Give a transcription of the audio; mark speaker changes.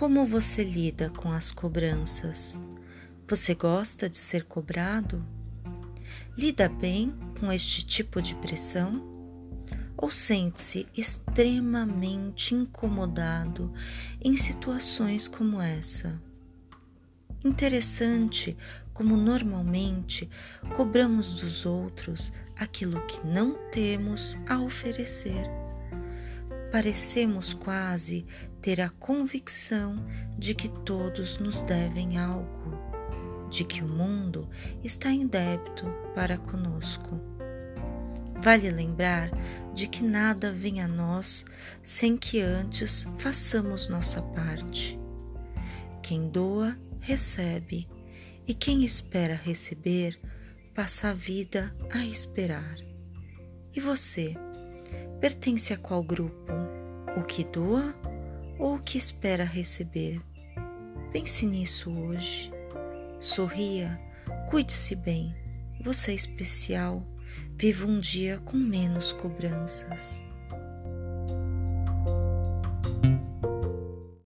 Speaker 1: Como você lida com as cobranças? Você gosta de ser cobrado? Lida bem com este tipo de pressão? Ou sente-se extremamente incomodado em situações como essa? Interessante como normalmente cobramos dos outros aquilo que não temos a oferecer. Parecemos quase ter a convicção de que todos nos devem algo, de que o mundo está em débito para conosco. Vale lembrar de que nada vem a nós sem que antes façamos nossa parte. Quem doa, recebe, e quem espera receber, passa a vida a esperar. E você, pertence a qual grupo? O que doa ou o que espera receber? Pense nisso hoje. Sorria, cuide-se bem. Você é especial. Viva um dia com menos cobranças.